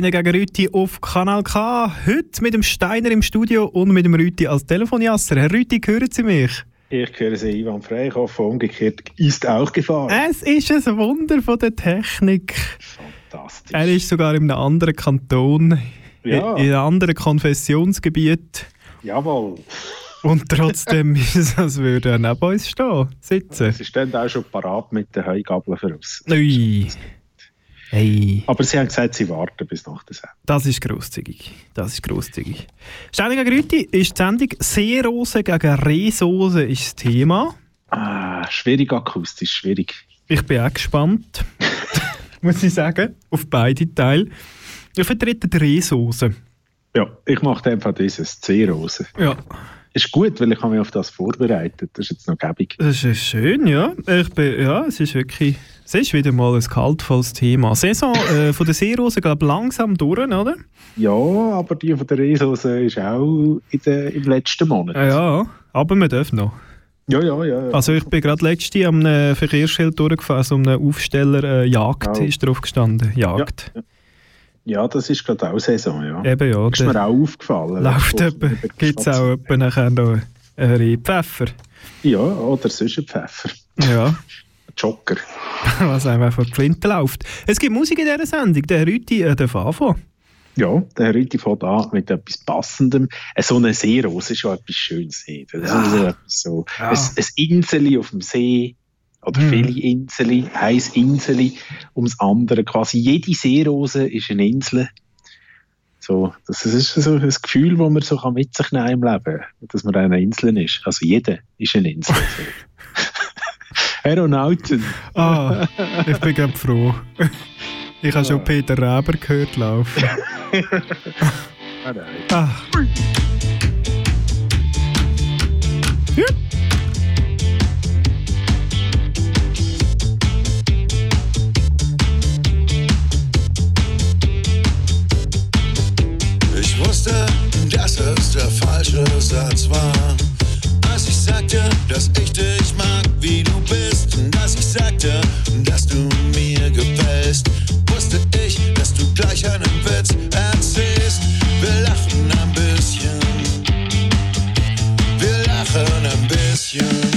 Steiner gegen Rüti auf Kanal K. Heute mit dem Steiner im Studio und mit dem Rüti als Telefonjasser. Herr Rüti, hören Sie mich? Ich höre Sie Ivan Frey. Ich hoffe, umgekehrt ist auch Gefahr. Es ist ein Wunder von der Technik. Fantastisch. Er ist sogar in einem anderen Kanton, Ja. in einem anderen Konfessionsgebiet. Jawohl. Und trotzdem ist es, als würde er neben uns stehen, sitzen. Sie stehen auch schon parat mit den Heugabeln voraus. Ui. Hey, Aber Sie haben gesagt, Sie warten bis nach der Sendung. das ist grosszügig. Das ist grosszügig. Steiner gegen Rüti ist die Sendung Seerose gegen Rehsoße ist das Thema. Ah, schwierig akustisch, schwierig. Ich bin auch gespannt, muss ich sagen, auf beide Teile. Ich vertrete die Rehsoße. Ja, ich mache einfach dieses C-Rose. Ja, Ist gut, weil ich habe mich auf das vorbereitet. Das ist jetzt noch gäbig. das ist schön, ja. Ich bin, ja, es ist wirklich, es ist wieder mal ein kaltvolles Thema. Saison äh, von der Seerose geht langsam durch, oder? Ja, aber die von der Resose ist auch der, im letzten Monat. Ja, ja, aber wir dürfen noch. Ja, ja, ja. ja. Also ich bin gerade letzte am einem Verkehrsschild durchgefahren, also um einen Aufsteller äh, Jagd Oh. ist drauf gestanden. Jagd. ja, das ist gerade auch Saison, ja. Eben ja, ist mir auch aufgefallen. läuft etwa, gibt es auch etwa nachher noch einen Rehpfeffer. Ja, oder sonst ein Pfeffer. Ja. Jogger. was einem von die Flinte läuft. Es gibt Musik in dieser Sendung, der Rüti äh, darf anfangen. Ja, der Rütti fängt an mit etwas Passendem. Äh, So eine Seerose ist schon etwas Schönes. nicht? Das Ja. ist so etwas so. Ja. Ein, ein Inseli auf dem See oder Hm. viele Inseli, ein Inseli ums andere. Quasi jede Seerose ist eine Insel. So, das ist so ein Gefühl, das man so kann mit sich nehmen im Leben dass man eine Insel ist. Also jeder ist eine Insel. Aeronauten. Ah, ich bin gerade froh. Ich habe schon Peter Reber gehört laufen. Ah, nein. Ah. Falsche Satz war. Als ich sagte, dass ich dich mag, wie du bist. Als ich sagte, dass du mir gefällst, wusste ich, dass du gleich einen Witz erzählst. Wir lachen ein bisschen. Wir lachen ein bisschen.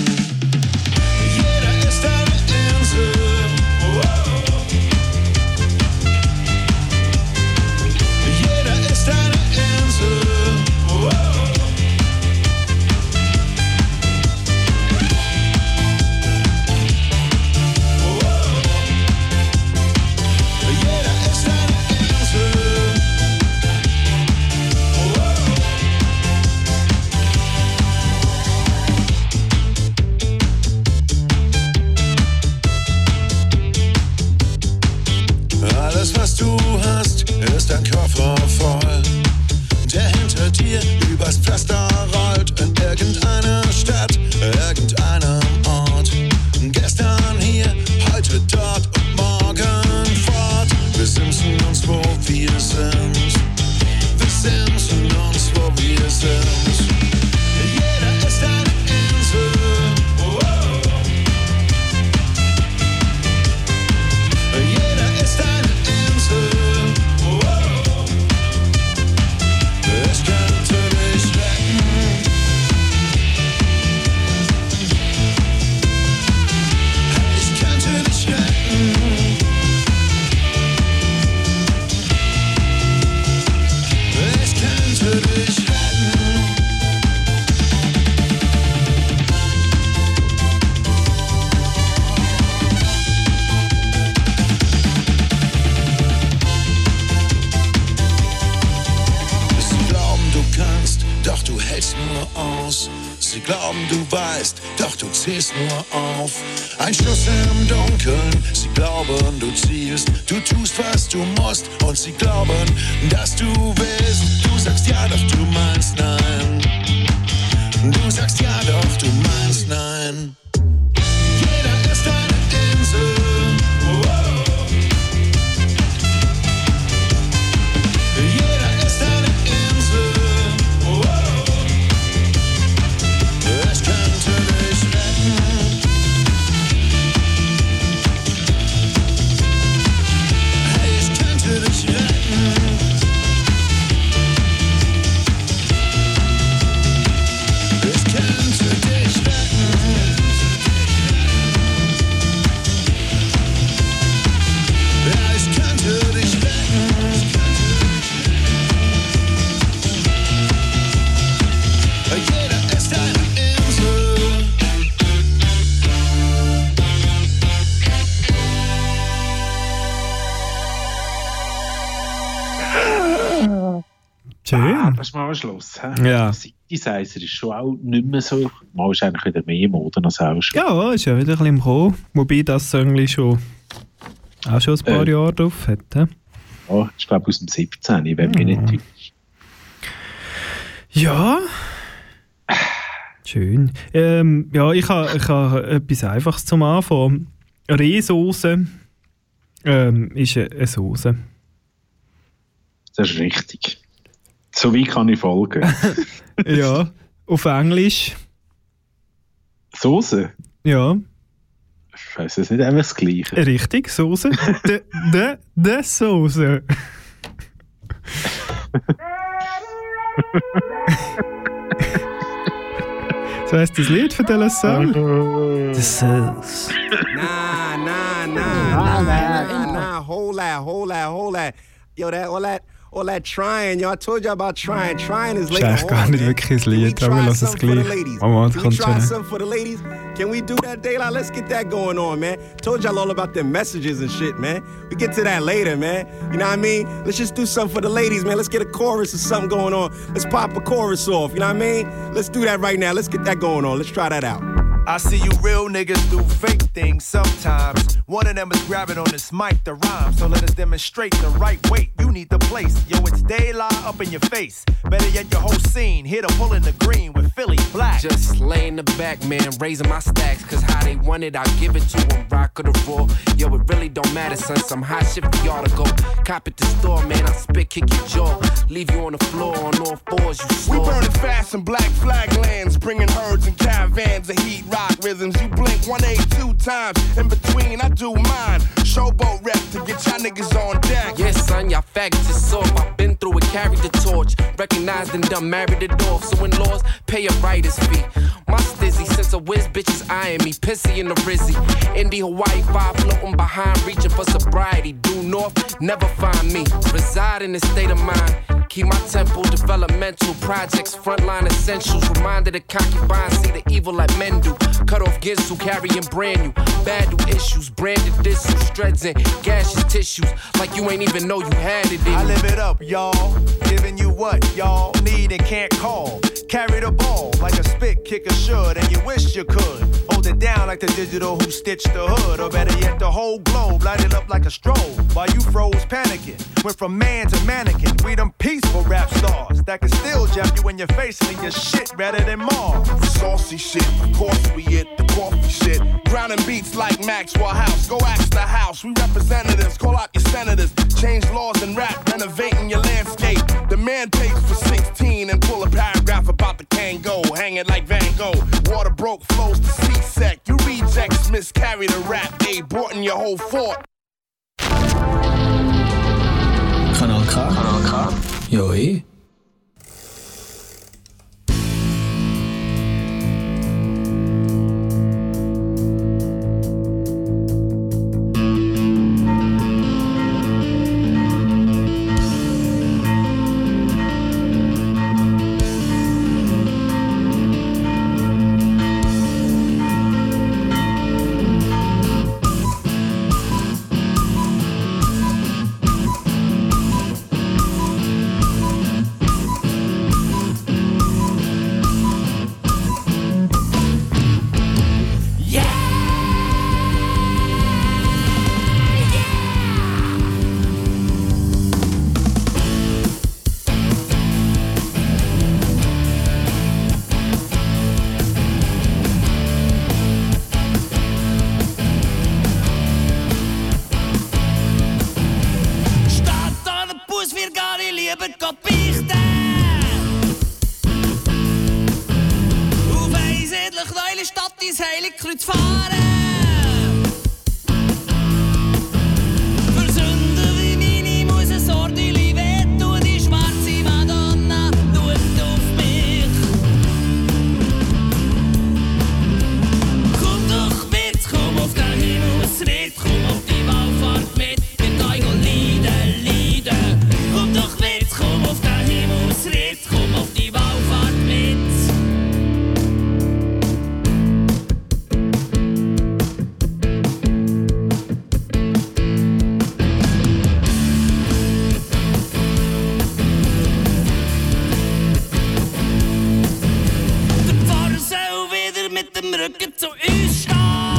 Das ist mal Schluss. He? Ja. Synthesizer ist schon auch nicht mehr so. Mal ist eigentlich wieder mehr Mode als auch schon. Ja, ist ja wieder ein bisschen im Kommen. Wobei das Song schon auch schon ein paar Äh. Jahre drauf hat. hä? Ja, ich glaube aus dem 17. Ich wenn mich nicht täusche. Ja. Schön. Ähm, ja, ich habe ich ha etwas Einfaches zum Anfang. Rehsoße ähm, ist eine eine Soße. Das ist richtig. So wie kann ich folgen. ja, auf Englisch. Soße? Ja, Ich weiß es nicht einfach das Gleiche. richtig, Soße. De, de, de Soße. so heißt das Lied von der Song. The Sauce. Nah, nah, nah, nah, nah, nah. Hold that, hold that, hold that. Yo, that all that all that trying, yo. I told you about trying. Trying is later eigentlich gar nicht wirklich ein Lied, aber wir lassen es for the gleich. ladies? Mama, Can we try something for the ladies? Can we do that, Daylight? Let's get that going on, man. Told y'all all about them messages and shit, man. We get to that later, man. You know what I mean? Let's just do something for the ladies, man. Let's get a chorus or something going on. Let's pop a chorus off. You know what I mean? Let's do that right now. Let's get that going on. Let's try that out. I see you real niggas do fake things sometimes. One of them is grabbing on this mic to rhyme, so let us demonstrate the right weight. You need the place. Yo, it's daylight up in your face. Better yet, your whole scene. Here to pull in the green with Philly Black. Just lay in the back, man, raising my stacks. Cause how they want it, I give it to them. Rock or the roll. Yo, it really don't matter, son. Some hot shit for y'all to go. Cop at the store, man. I spit, kick your jaw. Leave you on the floor on all fours, you We slow. burning fast in black flag lands, bringing herds and caravans of heat rock rhythms. You blink 182 times. In between, I do mine. Showboat rep to get y'all niggas on deck. Yes, son, y'all faggots is soft. I've been through it, carried the torch. Recognized and done, married it off. So in laws, pay a writer's fee. My stizzy, since a whiz bitches eyeing me. Pissy in the rizzy. Indie Hawaii five floating behind, reaching for sobriety. Due north, never find me. Reside in a state of mind. Keep my temple developmental projects, frontline essentials. Reminded of concubines, see the evil like men do. Cut off Ginsu, carrying brand new. Bad new issues, branded disses, and gaseous tissues. Like you ain't even know you had it in I live it up, y'all. Giving you what y'all need and can't call. Carry the ball like a spit kicker should, and you wish you could. Hold it down like the digital who stitched the hood, or better yet, the whole globe lighted up like a strobe. While you froze panicking, went from man to mannequin. We them peaceful rap stars that can still jab you in your face and your shit better than Mars. Saucy shit, of course we hit the coffee shit. Drowning beats like Maxwell House. Go ask the house. We representatives, call out your senators. Change laws and rap, renovating your landscape. The man pays for 16 and pull a paragraph about the Kango. Hang it like Van Gogh. Water broke flows to C-Sec. You rejects miscarry the rap. They brought in your whole fort. Kanal K. Kanal K. Ja, eh. mit dem Rücken zu uns stehen.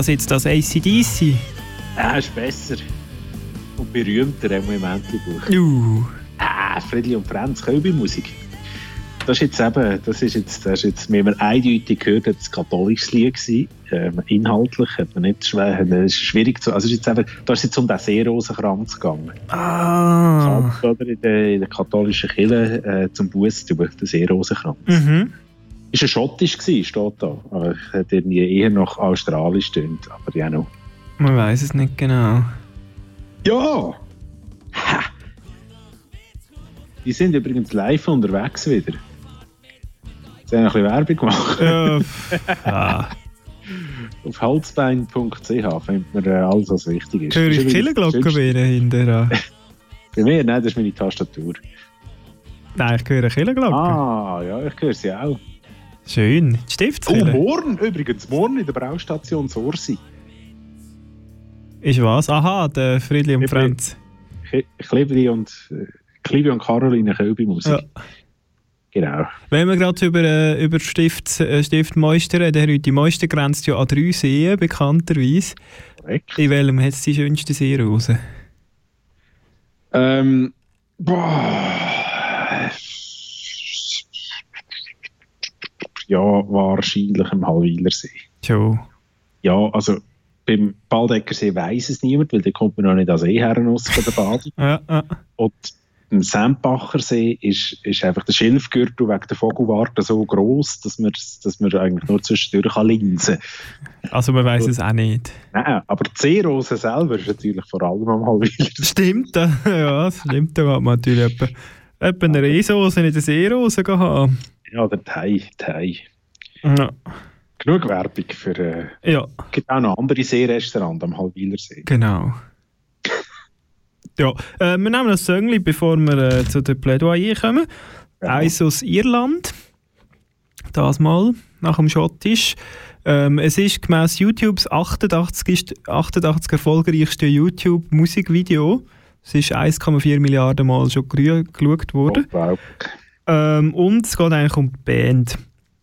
Das jetzt das ACDC? Ja, ist besser. Und berühmter im Momentli-Buch. Uh. Ah, Friedli und Franz, Kölbi-Musik. Das ist jetzt eben, das ist jetzt, das ist jetzt, wie man eindeutig gehört hat, ein katholisches Lied gewesen. Ähm, inhaltlich hat man nicht schwer, es ist schwierig zu, also ist jetzt eben, da ist jetzt um den Seerosenkranz gegangen. Ah. Oder in der, in der katholischen Kirche äh, zum Buß über den Seerosenkranz. Mhm. Ist ein schottisch gewesen, steht da. Aber es hat irgendwie eher noch australisch tönt, aber ja noch. Man weiß es nicht genau. Ja! Ha! Die sind übrigens live unterwegs wieder. Sie haben ein bisschen Werbung gemacht. Ja, ah. Auf holzbein.ch findet man äh, alles, was wichtig ist. Höre ich Killenglocke wieder hinterher? Bei mir? Nein, das ist meine Tastatur. Nein, ich höre Killenglocke. Ah, ja, ich höre sie auch. Schön. Die Oh, morgen übrigens, morgen in der Braustation Sorsi. Ist was? Aha, der Friedli und Franz. Klebri und, äh, Klebri und Caroline Kölbi-Musik. Ja. Genau. Wenn wir gerade über, äh, über Stift, äh, Stift Meister reden, Herr die Meister grenzt ja an drei Seen, bekannterweise. Korrekt. In welchem hat es die schönste See raus? Ähm, boah. Ja, wahrscheinlich im Hallwilersee. Schon. Ja, also beim Baldeckersee weiss es niemand, weil da kommt man noch nicht an See her raus von der Badung. Ja, ja. Und im Sempachersee ist, ist einfach der Schilfgürtel wegen der Vogelwarte so gross, dass man, dass man eigentlich nur zwischendurch kann linsen Also man weiß es auch nicht. Nein, aber die Seerose selber ist natürlich vor allem am Hallwilersee. Stimmt, ja, das stimmt. Da geht man natürlich etwa, etwa eine Reesose in der Seerose haben. Ja, der Thai, Thai. Ja. Genug Werbung für... Äh, Ja. Es gibt auch noch andere Seerestaurants am Hallwilersee. Genau. Ja, äh, wir nehmen ein Söngli, bevor wir äh, zu der Plädoyer kommen. Eins aus Irland. Das mal, nach dem Schottisch. Ähm, es ist gemäss YouTubes 88, ist 88 erfolgreichste YouTube-Musikvideo. Es ist 1,4 Milliarden Mal schon geschaut worden. wow. Ähm, und es geht eigentlich um die Band.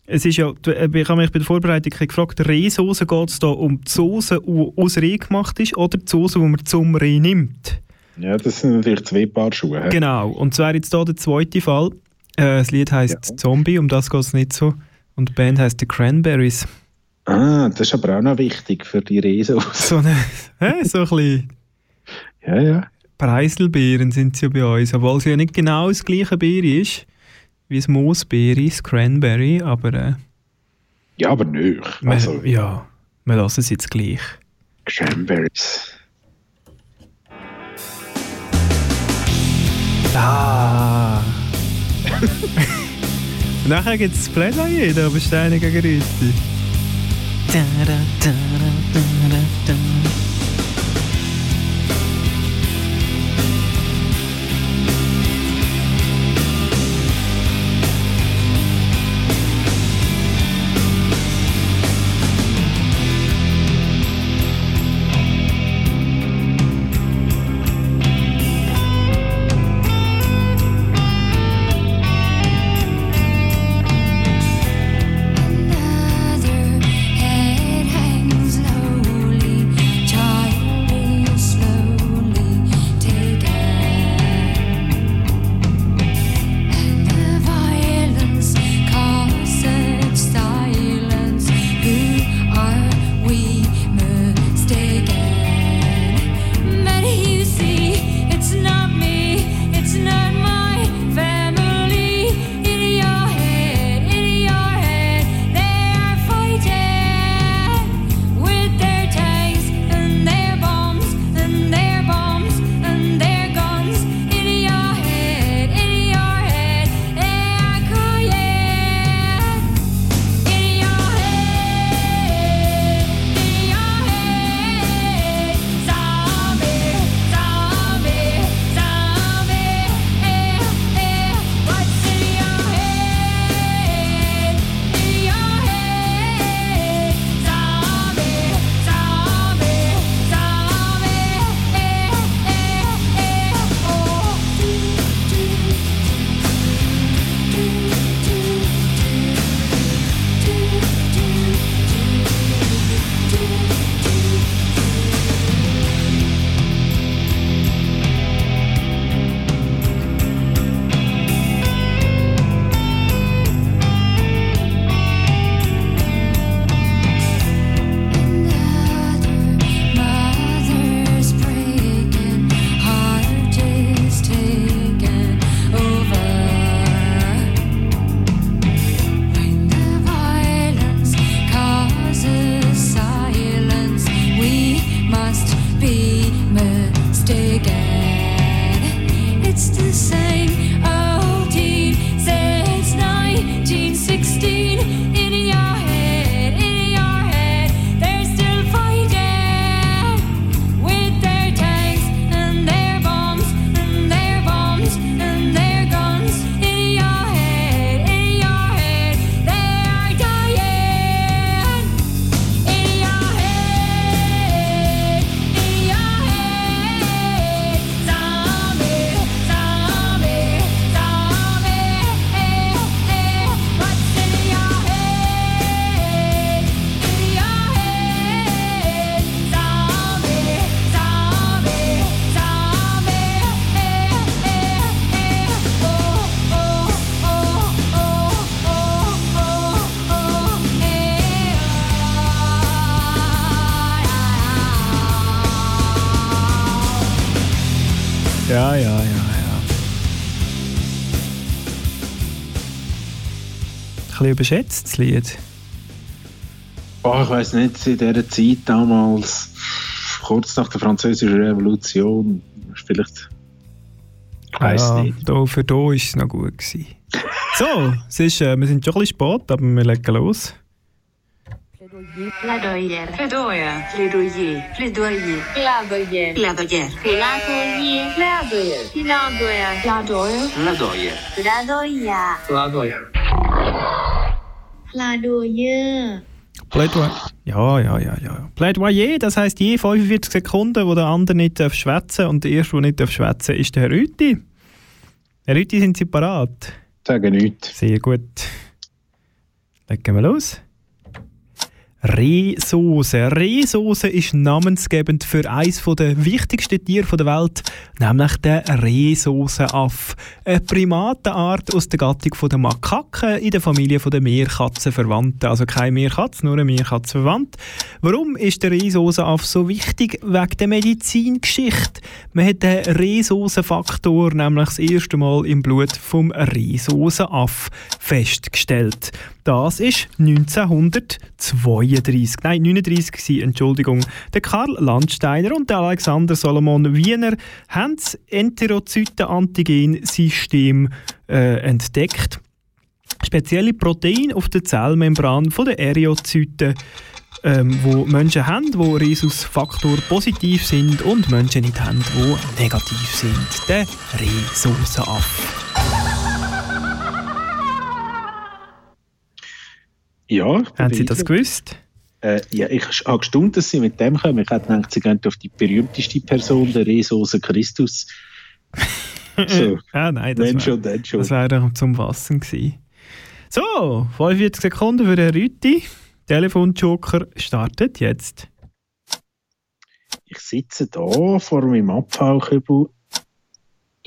Es ist ja, äh, ich habe mich bei der Vorbereitung gefragt, Rehsoße geht es da um die Soße, die aus Reh gemacht ist, oder die Soße, die man zum Reh nimmt? Ja, das sind natürlich zwei Paar Schuhe. Genau, und zwar jetzt hier der zweite Fall. Äh, das Lied heisst Zombie, um das geht es nicht so. Und die Band heisst The Cranberries. Ah, das ist aber auch noch wichtig für die Rehsoße. So, eine, hä, so ein bisschen Ja, ja. Preiselbeeren sind sie ja bei uns, obwohl es ja nicht genau das gleiche Bier ist wie das Moosbeere, das Cranberry, aber äh, Ja, aber nicht. wir, Also, ja, wir lassen es jetzt gleich. Cranberries. Ah. Nachher gibt es das Plädoyer da bei Steine gegen Rüti. Another head hangs lowly, bisschen überschätzt, das Lied. Oh, ich weiß nicht, in dieser Zeit damals, kurz nach der Französischen Revolution, vielleicht. Ich weiß ja, nicht. Da, für da war es noch gut. Gewesen. So, es ist, äh, wir sind schon ein bisschen spät, aber wir legen los. Plaidoyer. Plaidoyer. Plaidoyer. Plaidoyer. Plaidoyer. Plaidoyer. Plaidoyer. Plaidoyer. Plaidoyer. Plaidoyer. Plaidoyer. Plaidoyer. Plaidoyer. Plädoyer. Ja, ja, ja, ja. Plädoyer, das heisst je 45 Sekunden, wo der andere nicht darf schwätzen und der erste, der nicht darf schwätzen, ist der Herr Rüti. Herr Rüti, sind Sie parat? Sagen nichts. Sehr gut. Legen wir los. Rehsoße. Rehsoße ist namensgebend für eines der wichtigsten Tiere der Welt, nämlich der Rehsoßenaff. Eine Primatenart aus der Gattung der Makaken in der Familie der Meerkatzenverwandten. Also keine Meerkatze, nur eine Meerkatzenverwandt. Warum ist der Rehsoßenaff so wichtig? Wegen der Medizingeschichte. Man hat den Rehsoßenfaktor nämlich das erste Mal im Blut vom Rehsoßenaff festgestellt. Das ist 1932, nein 39 gewesen, Entschuldigung. Der Karl Landsteiner und der Alexander Solomon Wiener haben das Enterozyten-Antigen-System äh, entdeckt. Spezielle Proteine auf der Zellmembran von der Eriozyten, ähm, wo Menschen haben, die Rhesusfaktor positiv sind und Menschen nicht haben, die negativ sind. Der Rhesusaff. Ja. Haben Sie das gewusst? Äh, ja, ich habe gestaunt, dass Sie mit dem kommen. Ich hätte gedacht, Sie gehen auf die berühmteste Person, der Resoße Christus. So, ah, nein, das wenn wär- schon, dann schon. Das wäre doch zum Wassen gewesen. So, 45 Sekunden für den Rüti. Telefonjoker startet jetzt. Ich sitze da vor meinem Abfallkübel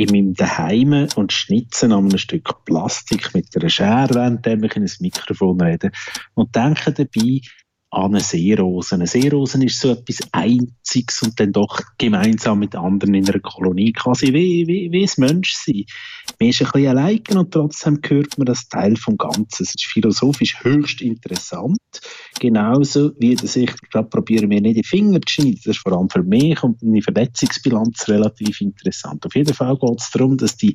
in meinem Daheim und schnitze an einem Stück Plastik mit einer Schere, während ich in ein Mikrofon rede. Und denke dabei an eine Seerose. Eine Seerose ist so etwas Einziges und dann doch gemeinsam mit anderen in einer Kolonie, quasi wie, wie, wie ein Menschsein. Man ist ein bisschen allein und trotzdem gehört man das Teil vom Ganzen. Es ist philosophisch höchst interessant. Genauso wie dass ich gerade probiere, mir nicht die Finger zu schneiden. Das ist vor allem für mich und meine Verletzungsbilanz relativ interessant. Auf jeden Fall geht es darum, dass die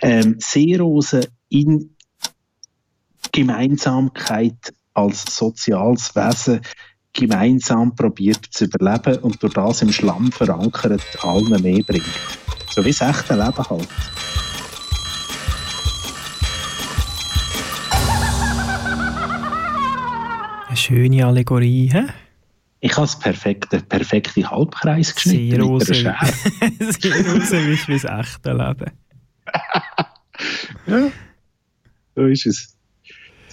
ähm, Seerose in Gemeinsamkeit als soziales Wesen gemeinsam probiert zu überleben und durch das im Schlamm verankert allen mehr bringt. So wie das echte Leben halt. Eine schöne Allegorie, hä? Ich habe das perfekte, perfekte Halbkreis geschnitten mit Seerose. einer Schere. Ist wie das echte Leben. Ja, so ist es.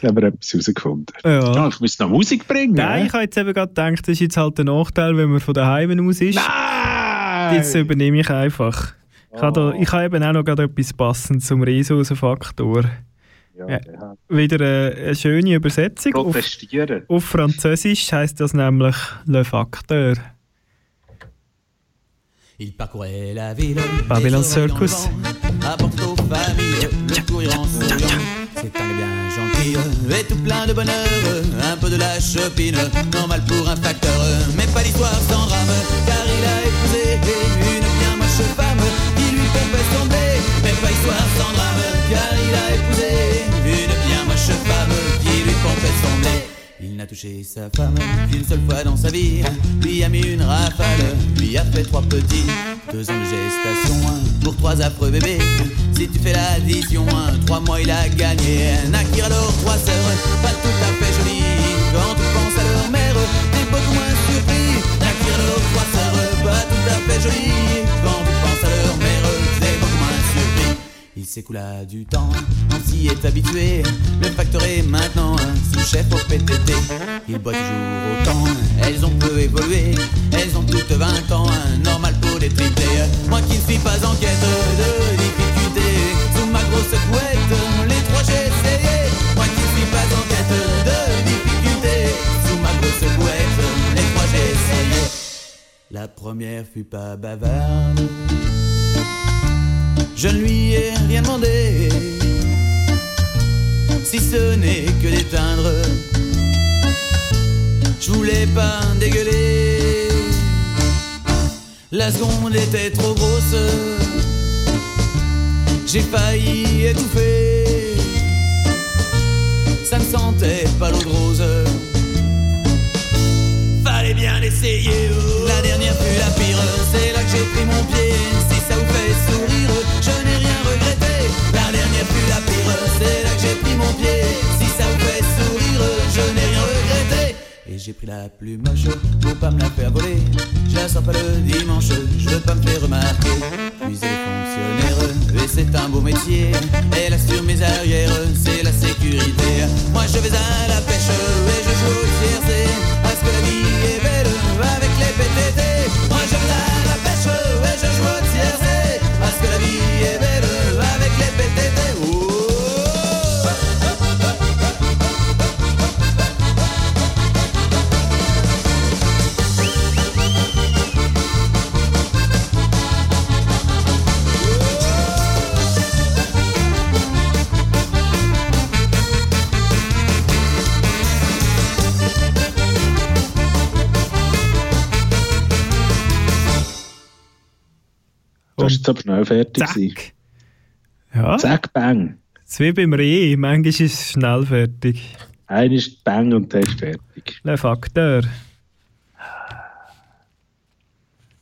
Jetzt haben wir etwas herausgefunden. Ja. ich muss noch Musik bringen. Nein, hä? ich habe jetzt eben gerade gedacht, das ist jetzt halt der Nachteil, wenn man von daheim aus ist. Nein! Jetzt übernehme ich einfach. Ich habe, da, ich habe eben auch noch gerade etwas passendes zum Rhesusfaktor. Ja, Ja. Wieder eine, eine schöne Übersetzung. Auf, protestieren. auf Französisch heißt das nämlich Le Facteur. Il parcourait la ville, Babylon Circus. vent, apporte aux familles le souriant. C'est un eh bien gentil et tout plein de bonheur. Un peu de la chopine, normal pour un facteur. Mais pas d'histoire sans drame, car il a épousé une bien moche femme qui lui fait son blé. Mais pas histoire sans drame, car il a épousé une bien moche femme qui lui fait tomber. Il n'a touché sa femme qu'une seule fois dans sa vie. Lui a mis une rafale, lui a fait trois petits. Deux ans de gestation pour trois affreux bébés. Si tu fais l'addition, hein, trois mois il a gagné. Naquir alors trois sœurs, pas tout à fait jolies. Quand tu penses à leur mère, t'es beaucoup moins surpris. Naquir alors trois sœurs, pas tout à fait jolies. Quand tu penses à leur mère, t'es beaucoup moins surpris. Il s'écoula du temps, on s'y est habitué. Le facteur est maintenant un sous-chef au PTT. Il boit toujours autant, elles ont peu évolué. Elles ont toutes 20 ans, un normal pour les triplés. Moi qui ne suis pas en quête de sous ma grosse couette, les trois j'ai essayé. Moi qui suis pas en quête de difficultés, sous ma grosse couette, les trois j'ai essayé. La première fut pas bavarde. Je ne lui ai rien demandé, si ce n'est que d'éteindre. Je voulais pas dégueuler, la seconde était trop grosse. J'ai failli étouffer, ça ne sentait pas l'eau de rose. Fallait bien essayer. oh. La dernière fut la pire, c'est là que j'ai pris mon pied. Si ça vous fait sourire, je n'ai rien regretté. La dernière fut la pire, c'est là que j'ai pris mon pied. Si ça vous fait sourire, je n'ai rien regretté. Et j'ai pris la plus moche pour pas me la faire voler. Je sors pas le dimanche, je veux pas me faire remarquer. Est fonctionnaire, et c'est un beau métier. Elle assure mes arrières, c'est la sécurité. Moi je vais à la pêche et je joue au tiercé. Parce que la vie est belle avec les PTT. Das aber schnell fertig. gewesen. Ja. Zack, bang. Es wie beim Reh, manchmal ist es schnell fertig. Einer ist bang und der ist fertig. Le Faktor.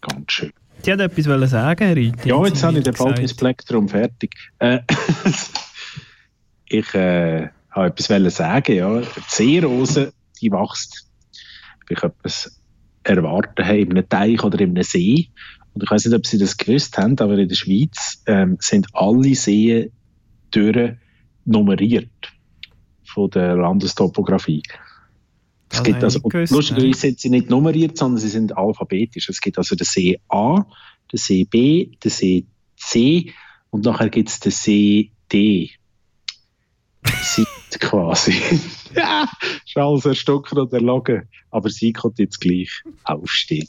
Ganz schön. Sie hat etwas wollen sagen, Rita. Ja, jetzt habe ich den bald mein. Plektrum fertig. Äh, ich äh, habe etwas wollen sagen. Ja. Die Seerose, die wächst, wie ich etwas erwarten habe, in einem Teich oder in einem See. Und ich weiß nicht, ob Sie das gewusst haben, aber in der Schweiz ähm, sind alle Seen durch nummeriert von der Landestopographie. Es gibt also, lustigerweise sind sie nicht nummeriert, sondern sie sind alphabetisch. Es gibt also den See A, den See B, den See C und nachher gibt es den See D. Seit quasi. ja, ist alles erstocken und erlogen. Aber sie kommt jetzt gleich aufstehen.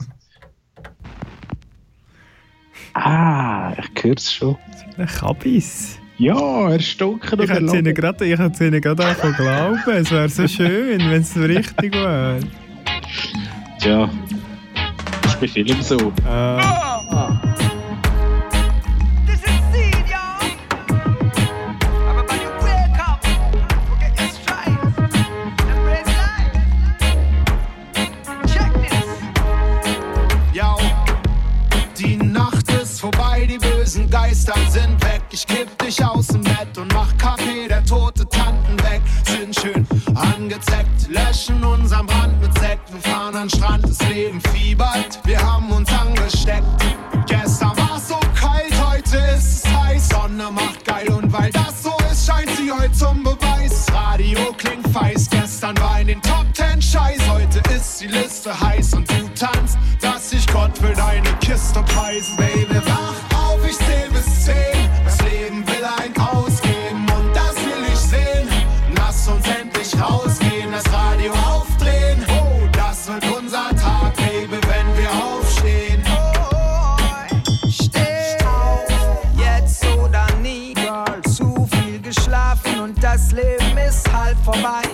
Ah, ich höre es schon. Ein Kabis. Ja, erstocken Ich und hätte es ihnen gerade, ich hätte es ihnen gerade anfangen zu glauben. Es wäre so schön, wenn es so richtig wäre. Tja, das ist bei Filmen so. Äh, This Ich aus dem Bett und mach Kaffee, der tote Tanten weg. Sind schön angezeckt, löschen unseren Brand mit Sekt. Wir fahren an Strand, das Leben fiebert, wir haben uns angesteckt. Gestern war's so kalt, heute ist es heiß. Sonne macht geil und weil das so ist, scheint sie heute zum Beweis. Radio klingt feist, gestern war in den Top Ten Scheiß. Heute ist die Liste heiß und du Wenn wir aufstehen. Steh auf, jetzt oder nie. Girl, zu viel geschlafen und das Leben ist halb vorbei.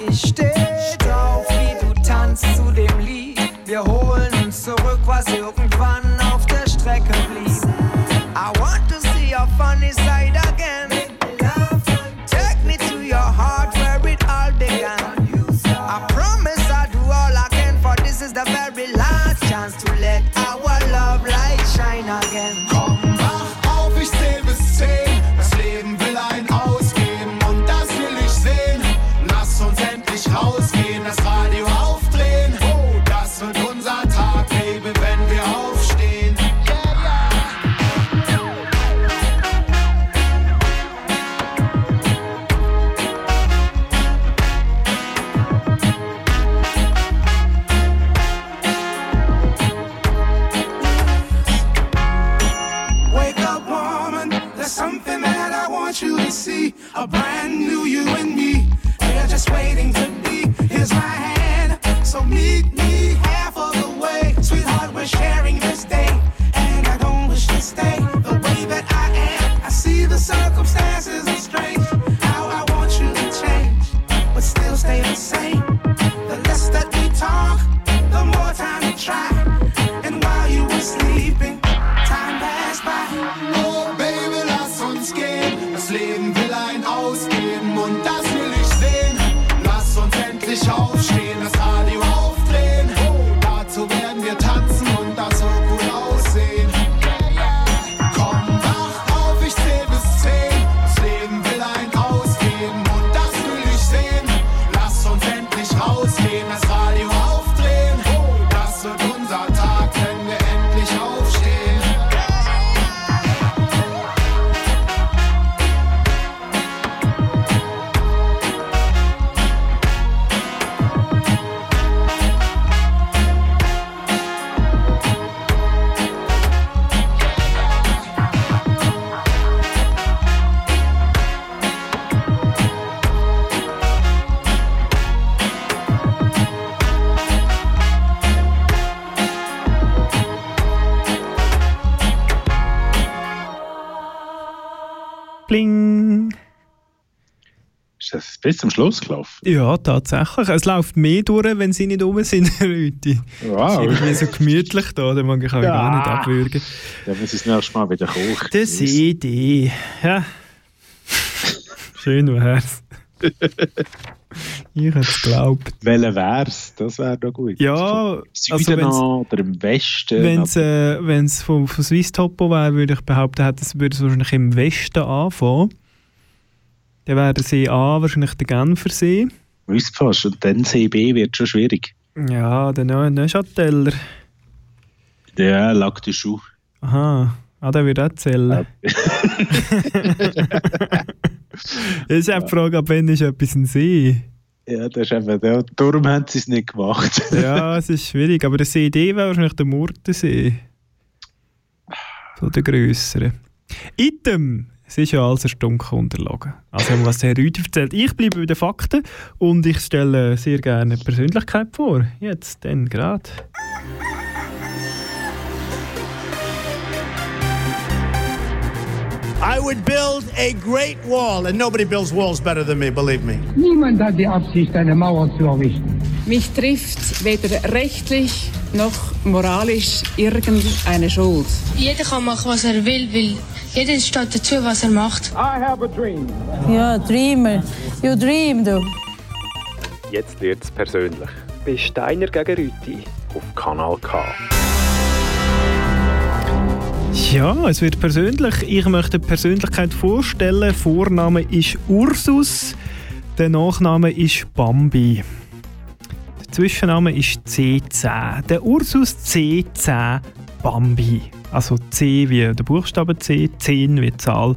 Bis zum Schluss gelaufen? Ja, tatsächlich. Es läuft mehr durch, wenn sie nicht um sind, Leute. Wow. Es ist irgendwie so gemütlich da, da mag ich auch Ja. gar nicht abwürgen. Ja, muss ich das nächste Mal wieder kochen. Das Idee. Ja. Schön wär's. ich hätte es geglaubt. Welcher wär's? Das wäre doch gut. Ja, Süden also wenn's- an oder im Westen? Wenn es äh, wenn's von, von Swiss Topo wäre, würde ich behaupten, hätte es würde es wahrscheinlich im Westen anfangen. Dann wäre der See A wahrscheinlich der Genfersee. Wüsst fast. Und dann CB wird schon schwierig. Ja, der Neu- Neuchâteller. Der lag der Schuh. Aha, ah, der würde auch zählen. Das ist auch die Frage, ab wann ist etwas ein See? Ja, das ist eben, der, darum haben sie es nicht gemacht. Ja, es ist schwierig, aber der See D wäre wahrscheinlich der Murtensee. So der grössere. Item! Es ist ja alles erstunken unterlegen. Also, was der Herr Rüdi erzählt. Ich bleibe bei den Fakten und ich stelle sehr gerne eine Persönlichkeit vor. Jetzt, dann gerade. I would build a great wall, and nobody builds walls better than me, believe me. Niemand hat die Absicht, eine Mauer zu errichten. Mich trifft weder rechtlich noch moralisch irgendeine Schuld. Jeder kann machen, was er will, weil jeder steht dazu, was er macht. I have a dream. Ja, Dreamer. You dream, du. Jetzt wird's persönlich. Bei Steiner gegen Rüti auf Kanal K. Ja, es wird persönlich. Ich möchte eine Persönlichkeit vorstellen. Vorname ist Ursus, der Nachname ist Bambi. Zwischenname ist C10. Der Ursus C10 Bambi. Also C wie der Buchstabe C, 10 wie Zahl.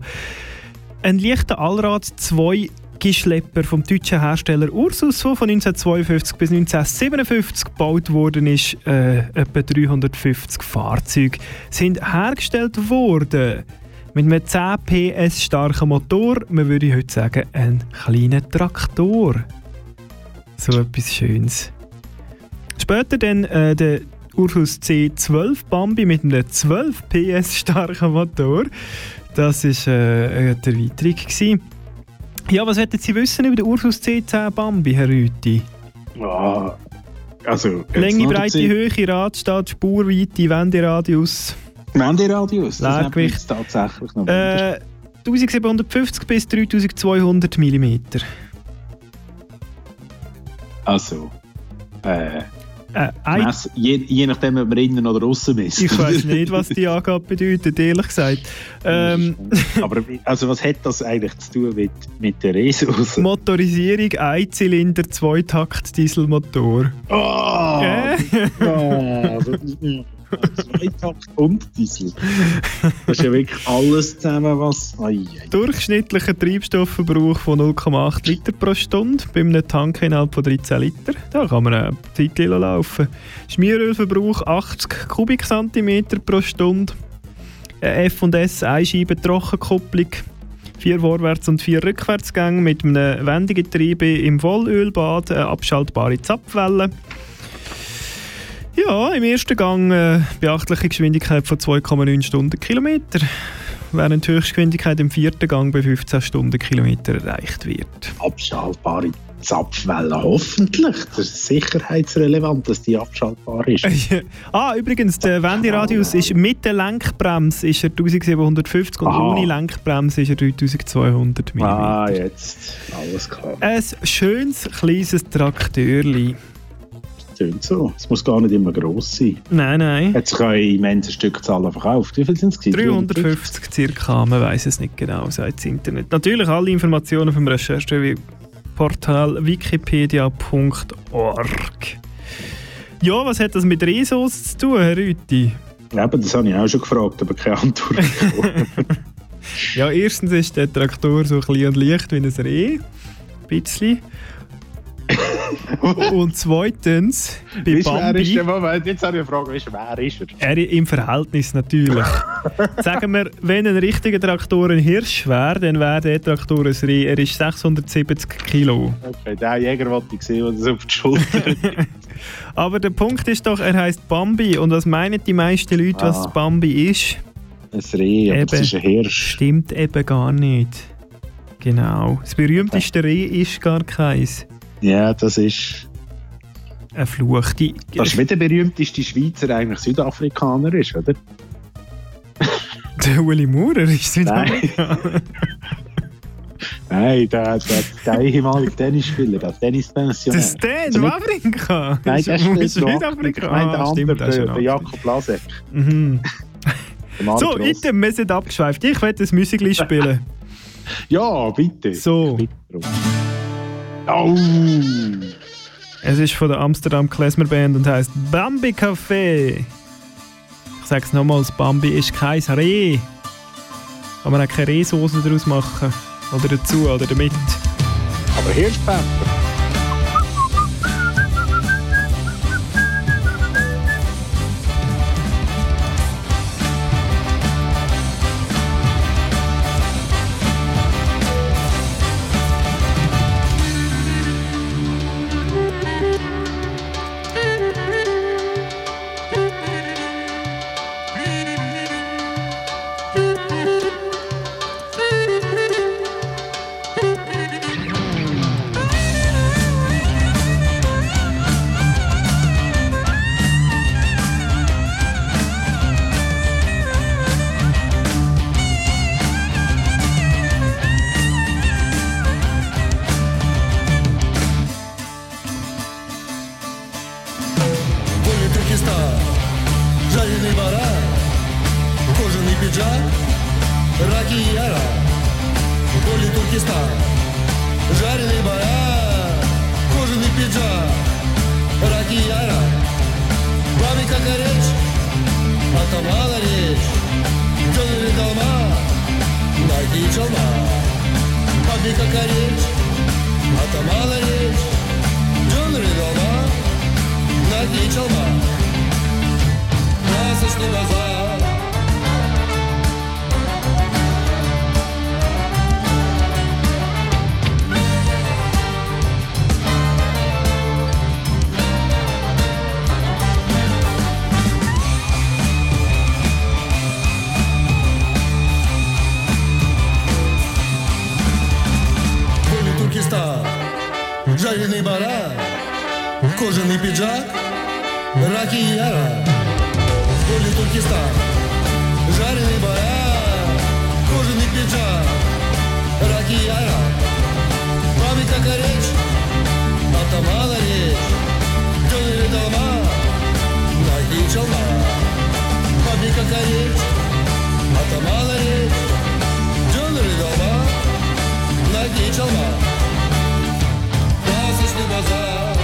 Ein leichter Allrad 2 Gischlepper vom deutschen Hersteller Ursus, der von 1952 bis 1957 gebaut worden ist. Äh, etwa 350 Fahrzeuge sind hergestellt worden. Mit einem 10 PS starken Motor, man würde heute sagen, ein kleiner Traktor. So etwas Schönes. Später dann äh, der Ursus C12 Bambi mit einem 12 PS starken Motor. Das war äh, die Erweiterung. Gewesen. Ja, was wollten Sie wissen über den Ursus C10 Bambi, Herr Rüti? Ja, also... Länge, Breite, Höhe, Radstand, Spurweite, Wenderadius. Wenderadius, das Leergewicht. jetzt tatsächlich noch Äh, 1750 bis 3200 mm. Also, äh, Äh, Mess, je, je nachdem, ob man innen oder außen ist. ich weiß nicht, was die Angabe bedeutet, ehrlich gesagt. Ähm, Aber also, was hat das eigentlich zu tun mit, mit der Resus? Motorisierung, Einzylinder, Zweitakt, Dieselmotor. Oh, Äh? also, Zweitakt und Diesel. Das ist ja wirklich alles zusammen, was. Ai, ai. Durchschnittlicher Treibstoffverbrauch von 0,8 Liter pro Stunde bei einem Tank innerhalb von 13 Liter. Da kann man eine Zeit laufen. Schmierölverbrauch 80 Kubikzentimeter pro Stunde. F&S Einscheiben Trockenkupplung. Vier Vorwärts- und vier Rückwärtsgänge mit einem Wendegetriebe im Vollölbad, eine abschaltbare Zapfwelle. Ja, im ersten Gang äh, beachtliche Geschwindigkeit von 2,9 Stundenkilometer, während die Höchstgeschwindigkeit im vierten Gang bei 15 Stundenkilometer erreicht wird. Abschaltbare Zapfwelle, hoffentlich. Das ist sicherheitsrelevant, dass die abschaltbar ist. ah, übrigens, der Wenderadius ist mit der Lenkbremse ist er 1750 und Aha. ohne Lenkbremse ist er 3200 mm. Ah, jetzt. Alles klar. Ein schönes, kleines Traktörli. Tönt so. Es muss gar nicht immer gross sein. Nein, nein. Sich eine immense Stückzahl verkauft. Wie viel sind es? 350 circa, man weiß es nicht genau, sagt das Internet. Natürlich alle Informationen vom Rechercheportal wikipedia.org. Ja, was hat das mit Resos zu tun, Herr Rüti? Eben, das habe ich auch schon gefragt, aber keine Antwort. Ja, erstens ist der Traktor so klein und leicht wie ein Reh. Ein bisschen. und zweitens, bei Wie schwer ist der Bambi, Moment? Jetzt habe ich eine Frage, wie schwer ist er? er im Verhältnis natürlich. Sagen wir, wenn ein richtiger Traktor ein Hirsch wäre, dann wäre der Traktor ein Reh. Er ist 670 Kilo. Okay, der Jäger wollte ich sehen, das auf die Schulter Aber der Punkt ist doch, er heißt Bambi. Und was meinen die meisten Leute, was Ah. Bambi ist? Ein Reh, aber das ist ein Hirsch. Stimmt eben gar nicht. Genau. Das berühmteste Reh ist gar keins. Ja, das ist. Ein Fluch. Die, Das ist wie der berühmteste Schweizer eigentlich Südafrikaner ist, oder? Der Uli Maurer ist Südafrikaner. Nein, der, der, der ehemalige Tennisspieler, der Tennispensionär. Das Dan Also Wawrinka. Nein, der ist ist Südafrika. Nein, der Ah, andere, stimmt, der ist der, ja der Jakob Lasek. Mhm. So, item, wir sind abgeschweift. Ich werde das Musikli spielen. Ja, bitte. So. Oh. Es ist von der Amsterdam Klezmer Band und heißt Bambi Café. Ich sag's nochmals, Bambi ist kein Reh. Kann man auch keine Rehsoße daraus machen. Oder dazu oder damit. Aber Hirschpfeffer. Лебедя, Ракияна, вами как речь, атамана речь, Дёрли долма, Наги челма, вами как речь, атамана речь, Дёрли долма, ноги челма, насыщный базар. Кожаний барак, кожаний піджак, ракіяра, полі туркістан, жарений барак, кожаний піджак, ракіяра, пам'ять така реч, а та мала реч, дёнери дома, найди челна, пам'ять така реч, а та мала реч, дёнери дома, найди челна. do bazar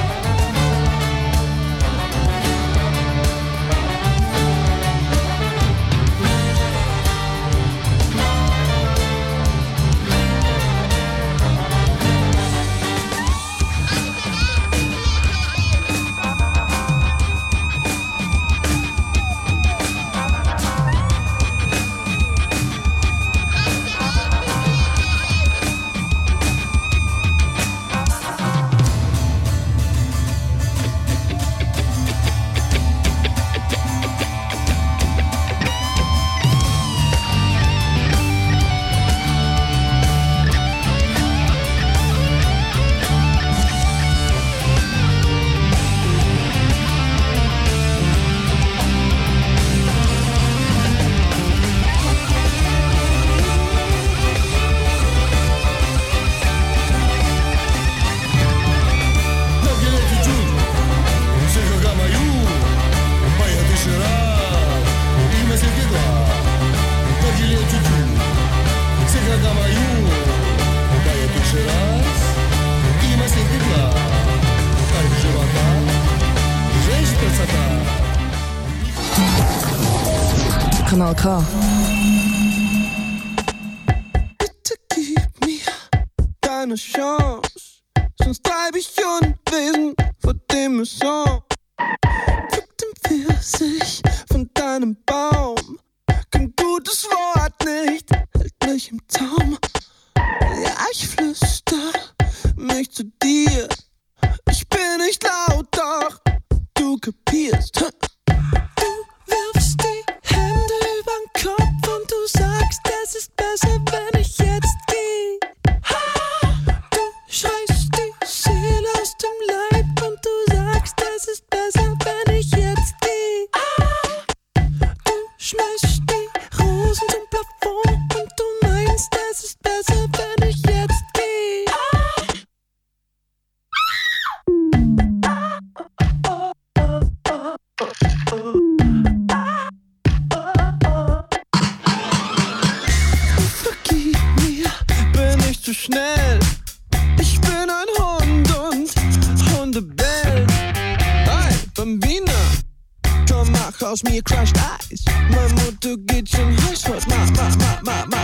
aus mir crushed Eis. Mein Motto geht schon heiß fort. Ma, ma, ma, ma, ma,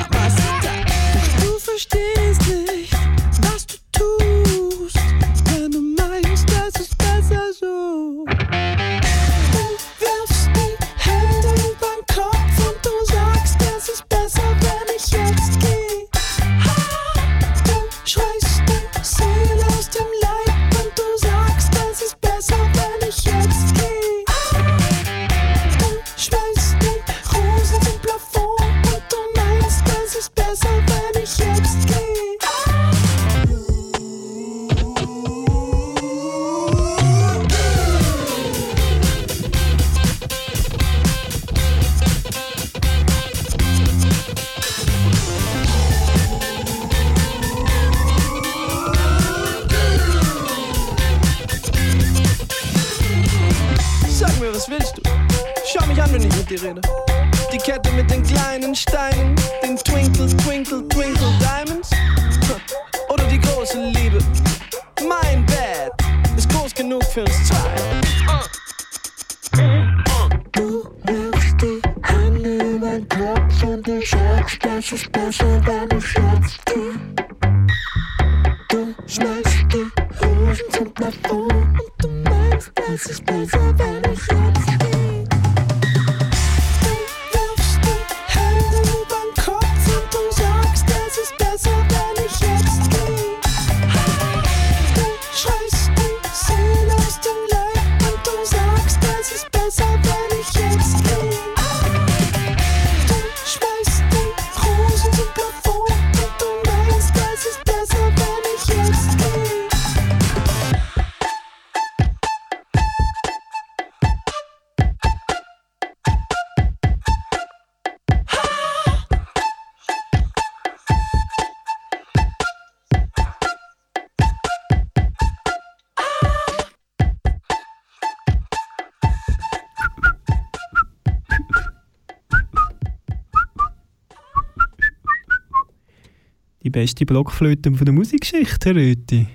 beste Blockflöte von der Musikgeschichte, Herr Röti.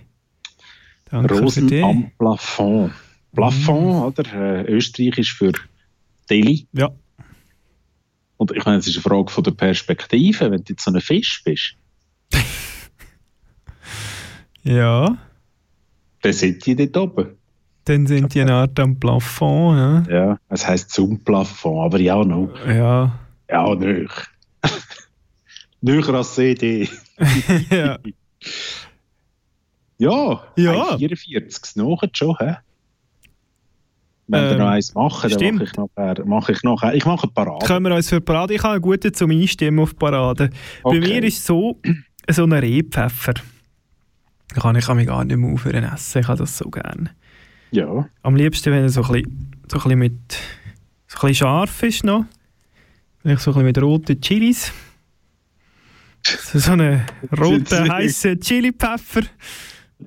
Danke Rosen für am Plafond. Plafond, oder? Äh, Österreichisch für Deli. Ja. Und ich meine, es ist eine Frage von der Perspektive, wenn du jetzt so ein Fisch bist. Ja. Dann sind die dort oben. Dann sind die eine Art am Plafond, ja. Ja, es heisst zum Plafond, aber ja, noch. Ja. Ja, nöch. Nöcher als CD. ja. Ja, Ja. 44 nachher schon, hä? Wenn wir Ähm, noch eins machen, dann mache ich nachher, mache ich nachher, ich mache eine Parade. Können wir uns für Parade? Ich habe einen guten zum Einstimmen auf Parade. Bei Okay. mir ist es so, so ein Rehpfeffer. Da kann ich mich gar nicht mehr aufhören essen. Ich habe das so gerne. Ja. Am liebsten, wenn er so ein bisschen, so ein bisschen mit so ein bisschen scharf ist noch. Vielleicht so ein bisschen mit roten Chilis. So, so einen roten, heißen Chili-Pfeffer.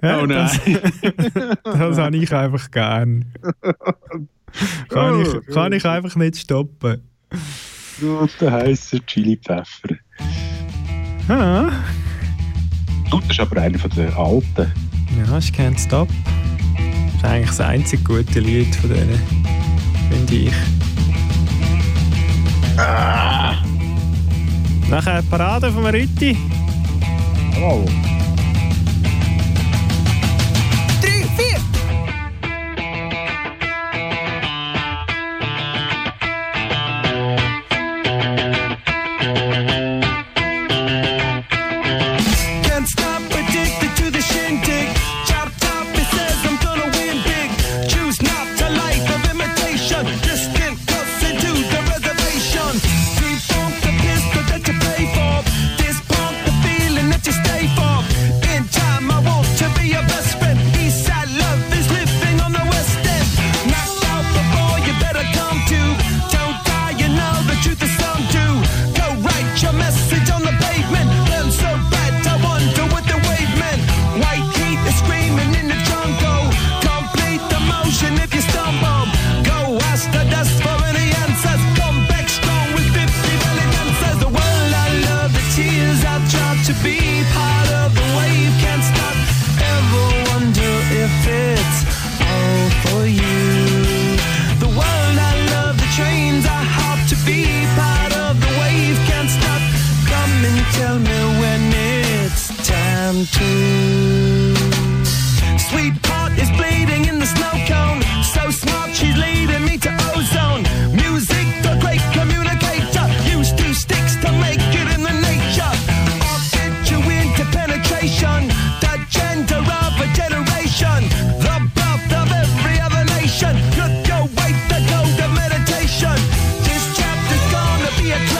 Oh nein. Das, das habe ich einfach gern. Kann ich, kann ich einfach nicht stoppen. Roter heißer Chili-Pfeffer. Ah. Du, das ist aber einer von den alten. Ja, ich Can't Stop. Das ist eigentlich das einzige gute Lied von denen, finde ich. Nachher Parade von Rütti. Jawohl.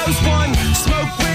One smoke.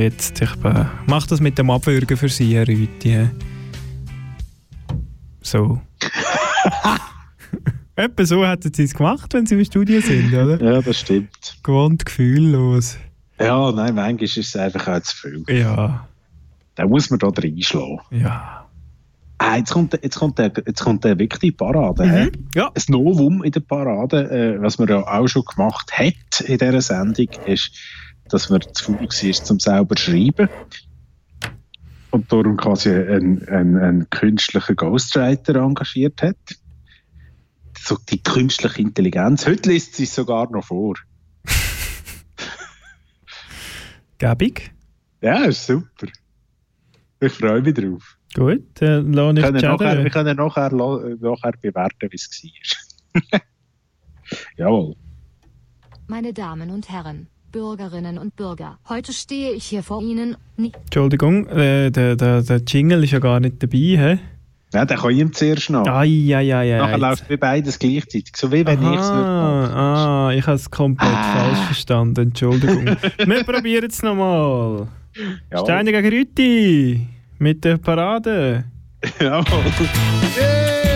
Jetzt, ich äh, mach das mit dem Abwürgen für Sie, Herr Rüti. hä? So. Etwa so hätten Sie es gemacht, wenn Sie im Studio sind, oder? Ja, das stimmt. Gewohnt gefühllos. Ja, nein, manchmal ist es einfach auch zu viel. Ja. Da muss man da reinschlagen. Ja. Ah, jetzt kommt, jetzt kommt, der, jetzt kommt der wirklich die Parade. Mhm. Ja. Ein Novum in der Parade, äh, was man ja auch schon gemacht hat in dieser Sendung, ist, dass man zu faul war, zum selber zu schreiben. Und darum quasi einen, einen, einen künstlichen Ghostwriter engagiert hat. So die künstliche Intelligenz. Heute liest sie es sogar noch vor. Gäbig. Ja, ist super. Ich freue mich drauf. Gut, dann lohne Wir ich können, nachher, wir die können nachher, nachher bewerten, wie es war. Jawohl. Meine Damen und Herren, Bürgerinnen und Bürger, heute stehe ich hier vor Ihnen, nicht Entschuldigung, äh, der, der, der Jingle ist ja gar nicht dabei, hä? Ja, dann kann ich ihm zuerst noch. Ai, ai, ai, ai. Nachher läuft wie beides gleichzeitig. So wie wenn ich es würde machen. Ah, ah, ich habe es komplett falsch verstanden, Entschuldigung. Wir probieren es nochmal. Jawohl. Steine gegen Rüti mit der Parade. Jawohl. Bürgerinnen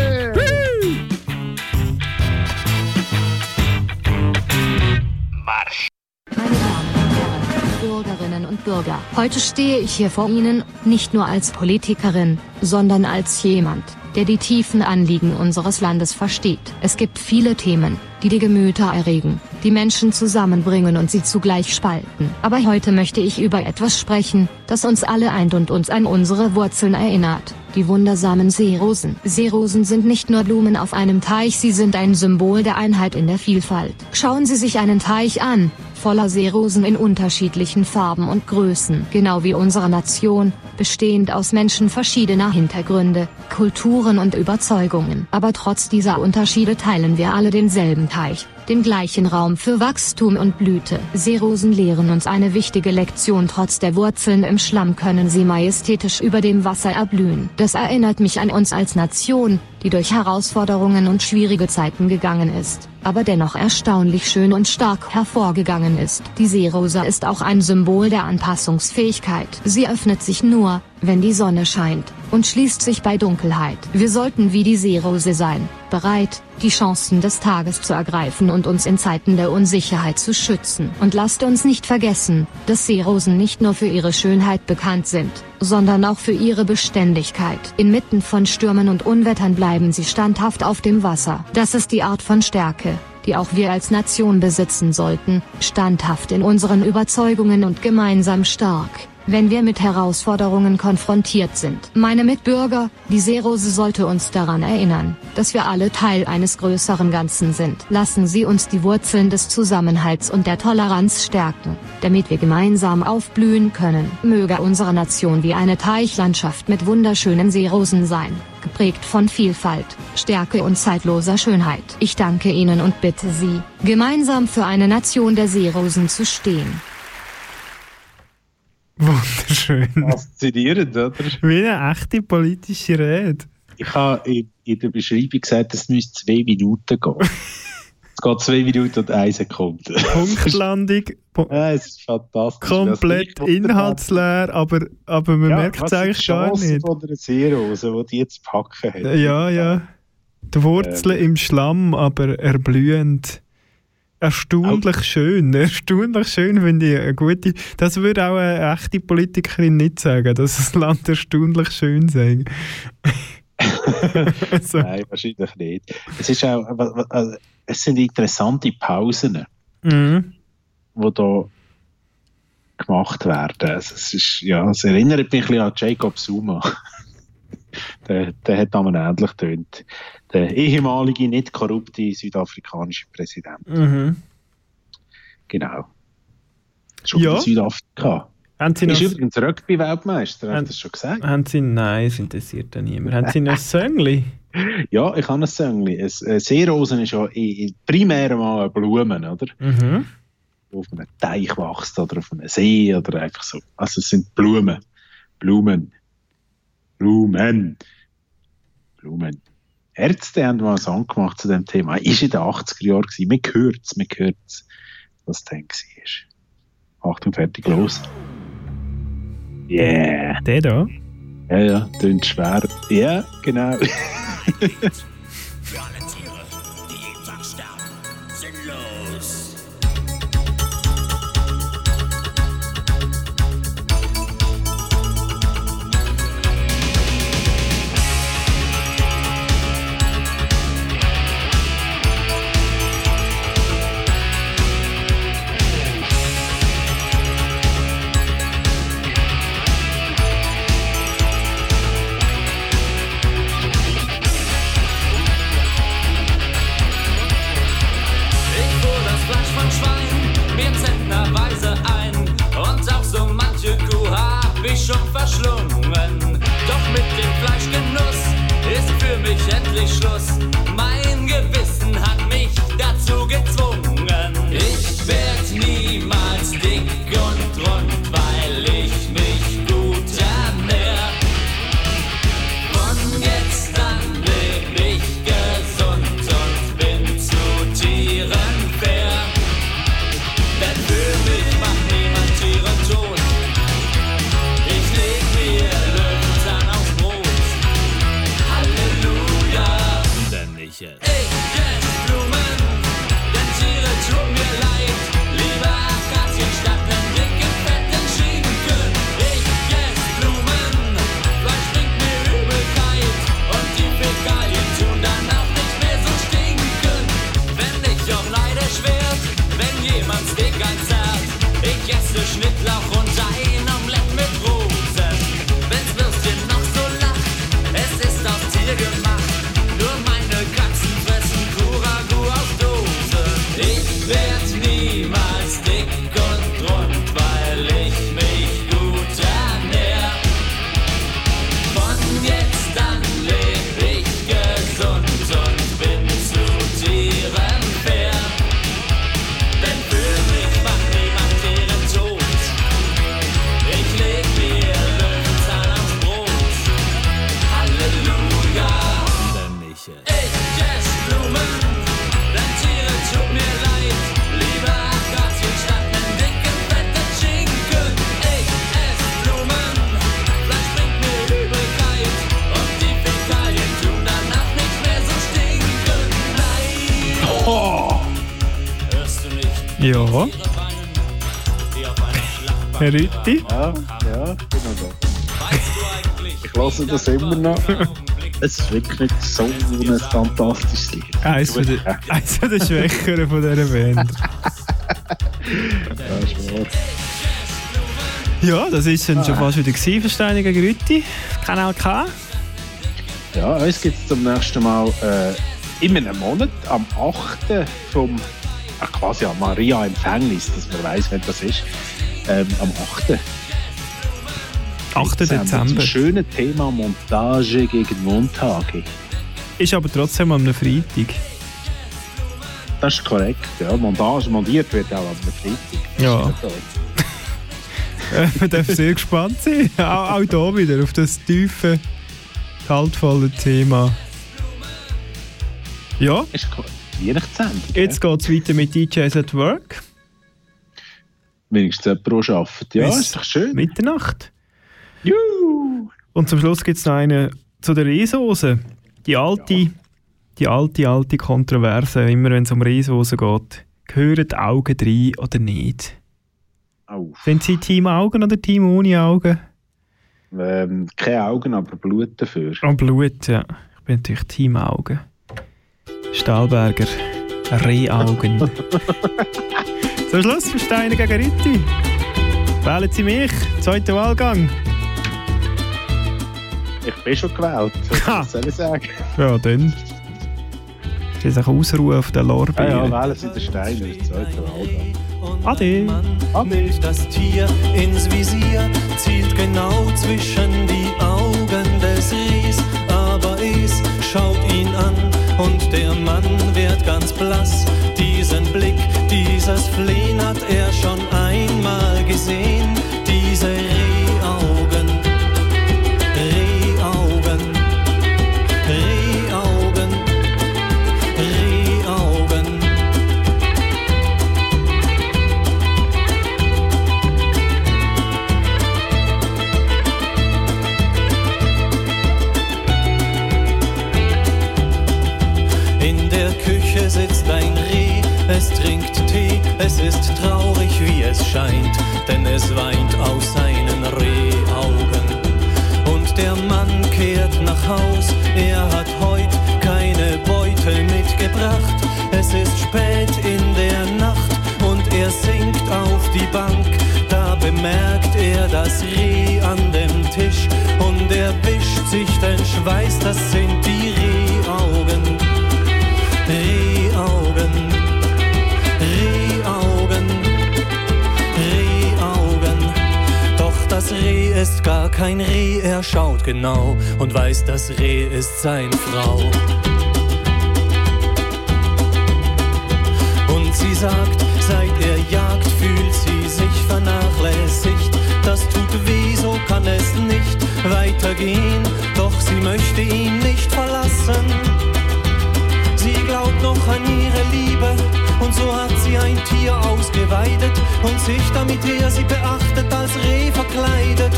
und Bürger. Heute stehe ich hier vor Ihnen, nicht nur als Politikerin, sondern als jemand, der die tiefen Anliegen unseres Landes versteht. Es gibt viele Themen, die die Gemüter erregen, die Menschen zusammenbringen und sie zugleich spalten. Aber heute möchte ich über etwas sprechen, das uns alle eint und uns an unsere Wurzeln erinnert. Die wundersamen Seerosen. Seerosen sind nicht nur Blumen auf einem Teich, sie sind ein Symbol der Einheit in der Vielfalt. Schauen Sie sich einen Teich an, voller Seerosen in unterschiedlichen Farben und Größen. Genau wie unsere Nation, bestehend aus Menschen verschiedener Hintergründe, Kulturen und Überzeugungen. Aber trotz dieser Unterschiede teilen wir alle denselben Teich. den gleichen Raum für Wachstum und Blüte. Seerosen lehren uns eine wichtige Lektion. Trotz der Wurzeln im Schlamm können sie majestätisch über dem Wasser erblühen. Das erinnert mich an uns als Nation, die durch Herausforderungen und schwierige Zeiten gegangen ist, aber dennoch erstaunlich schön und stark hervorgegangen ist. Die Seerose ist auch ein Symbol der Anpassungsfähigkeit. Sie öffnet sich nur, wenn die Sonne scheint, und schließt sich bei Dunkelheit. Wir sollten wie die Seerose sein, bereit, die Chancen des Tages zu ergreifen und uns in Zeiten der Unsicherheit zu schützen. Und lasst uns nicht vergessen, dass Seerosen nicht nur für ihre Schönheit bekannt sind, sondern auch für ihre Beständigkeit. Inmitten von Stürmen und Unwettern bleiben sie standhaft auf dem Wasser. Das ist die Art von Stärke, die auch wir als Nation besitzen sollten, standhaft in unseren Überzeugungen und gemeinsam stark wenn wir mit Herausforderungen konfrontiert sind. Meine Mitbürger, die Seerose sollte uns daran erinnern, dass wir alle Teil eines größeren Ganzen sind. Lassen Sie uns die Wurzeln des Zusammenhalts und der Toleranz stärken, damit wir gemeinsam aufblühen können. Möge unsere Nation wie eine Teichlandschaft mit wunderschönen Seerosen sein, geprägt von Vielfalt, Stärke und zeitloser Schönheit. Ich danke Ihnen und bitte Sie, gemeinsam für eine Nation der Seerosen zu stehen. Wunderschön. Faszinierend, oder? Wie eine echte politische Rede. Ich habe in, in der Beschreibung gesagt, es müsste zwei Minuten gehen. es geht zwei Minuten und eine Sekunde. Punktlandung. ja, es ist fantastisch. Komplett inhaltsleer, aber, aber man ja, merkt es eigentlich gar nicht. von der Seerose, die die jetzt packen hat. Ja, ja. Die Wurzeln Ähm. im Schlamm, aber erblühend. Erstaunlich schön. Erstaunlich schön finde ich eine gute. Das würde auch eine echte Politikerin nicht sagen, dass das Land erstaunlich schön sei. so. Nein, wahrscheinlich nicht. Es, ist auch, also, es sind interessante Pausen, Mhm. die da gemacht werden. Also, es, ist, ja, es erinnert mich ein bisschen an Jacob Zuma. Der, der hat einmal ähnlich getönt. Der ehemalige, nicht korrupte südafrikanische Präsident. Mhm. Genau. Schon Ja. in Südafrika. Haben Sie ist noch- übrigens Rugby-Weltmeister, hast Haben- du das schon gesagt? Haben Sie, nein, es interessiert ja niemand. Haben Sie noch ein Söngli? Ja, ich habe ein Sängli. Ein- äh, Seerosen ist ja in, in primär mal eine Blume, oder? Mhm. Auf einem Teich wächst oder auf einem See oder einfach so. Also es sind Blumen. Blumen. Blumen. Blumen. Ärzte haben mal einen Song gemacht zu dem Thema. Ist in den 80er Jahren gewesen. Man hört es, man hört es, was dann war. Achtung, fertig, los. Yeah. Der da? Ja, ja, tönt schwer. Ja, genau. endlich Schluss. Herr Rütti? Ja, ja, ich bin noch da. Ich lasse das immer noch. Es ist wirklich so ein fantastisches Lied. Eins von der, eins von der Schwächeren von dieser Band. Ja, wahr. Ja, das ist dann schon fast wieder gewesen für Steine gegen Rütti. Kanal K. Ja, uns gibt es zum nächsten Mal äh, in einem Monat, am 8. vom ach, quasi am Maria Empfängnis, dass man weiß, wer das ist. Ähm, am 8. 8. Zum Dezember. schönen Thema Montage gegen Montage. Ist aber trotzdem am Freitag. Das ist korrekt. Ja, Montage montiert wird auch am Freitag. Ja. Äh, Man darf sehr gespannt sein. Auch, auch hier wieder auf das tiefe, kaltvolle Thema. Ja. Ist Weihnachtssendung. Jetzt geht es weiter mit DJs at Work. Wenigstens jemand, der arbeitet. Ja, Bis ist doch schön. Mitternacht. Juhu! Und zum Schluss gibt es noch eine zu der Reisose. Die alte, die alte, alte Kontroverse, immer wenn es um Reisose geht. Gehören die Augen rein oder nicht? Auf. Sind Sie Team Augen oder Team ohne Augen? Ähm, keine Augen, aber Blut dafür. Oh, Blut, ja. Ich bin natürlich Team Augen. Stahlberger, Rehaugen. Zum Schluss für Steine gegen Ritti. Wählen Sie mich, zweiter Wahlgang. Ich bin schon gewählt. Was soll ich sagen? Ja, dann. Sie sich ausruhen auf den Ah Lorbeeren. ja, wählen Sie den Stein als zweiter Wahlgang. Ade. Nimmt das Tier ins Visier, zielt genau zwischen die Augen des Ries, aber es schaut ihn an und der Mann wird ganz blass. Diesen Blick, dieses Flehen hat er schon einmal gesehen, es scheint, denn es weint aus seinen Rehaugen. Und der Mann kehrt nach Haus, er hat heut keine Beute mitgebracht. Es ist spät in der Nacht und er sinkt auf die Bank. Da bemerkt er das Reh an dem Tisch und er wischt sich den Schweiß, das sind gar kein Reh, er schaut genau und weiß, das Reh ist sein Frau. Und sie sagt, seit er jagt, fühlt sie sich vernachlässigt. Das tut weh, so kann es nicht weitergehen. Doch sie möchte ihn nicht verlassen. Sie glaubt noch an ihre Liebe und so hat sie ein Tier ausgeweidet und sich damit er sie beachtet als Reh verkleidet.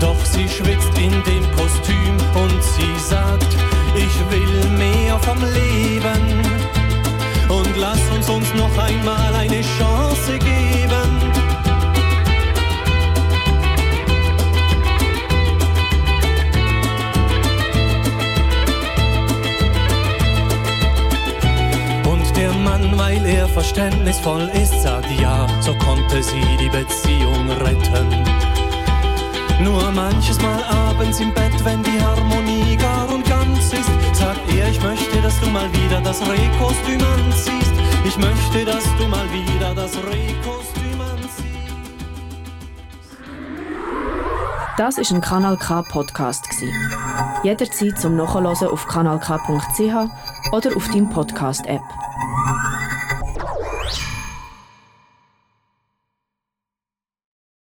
Doch sie schwitzt in dem Kostüm und sie sagt, ich will mehr vom Leben und lass uns uns noch einmal eine Chance geben. Mann, weil er verständnisvoll ist, sagt ja, so konnte sie die Beziehung retten. Nur manches Mal abends im Bett, wenn die Harmonie gar und ganz ist, sagt er, ich möchte, dass du mal wieder das Rehkostüm anziehst. Ich möchte, dass du mal wieder das Rehkostüm anziehst. Das ist ein Kanal K Podcast. Jederzeit zum Nachhören auf kanalk.ch oder auf deinem Podcast App.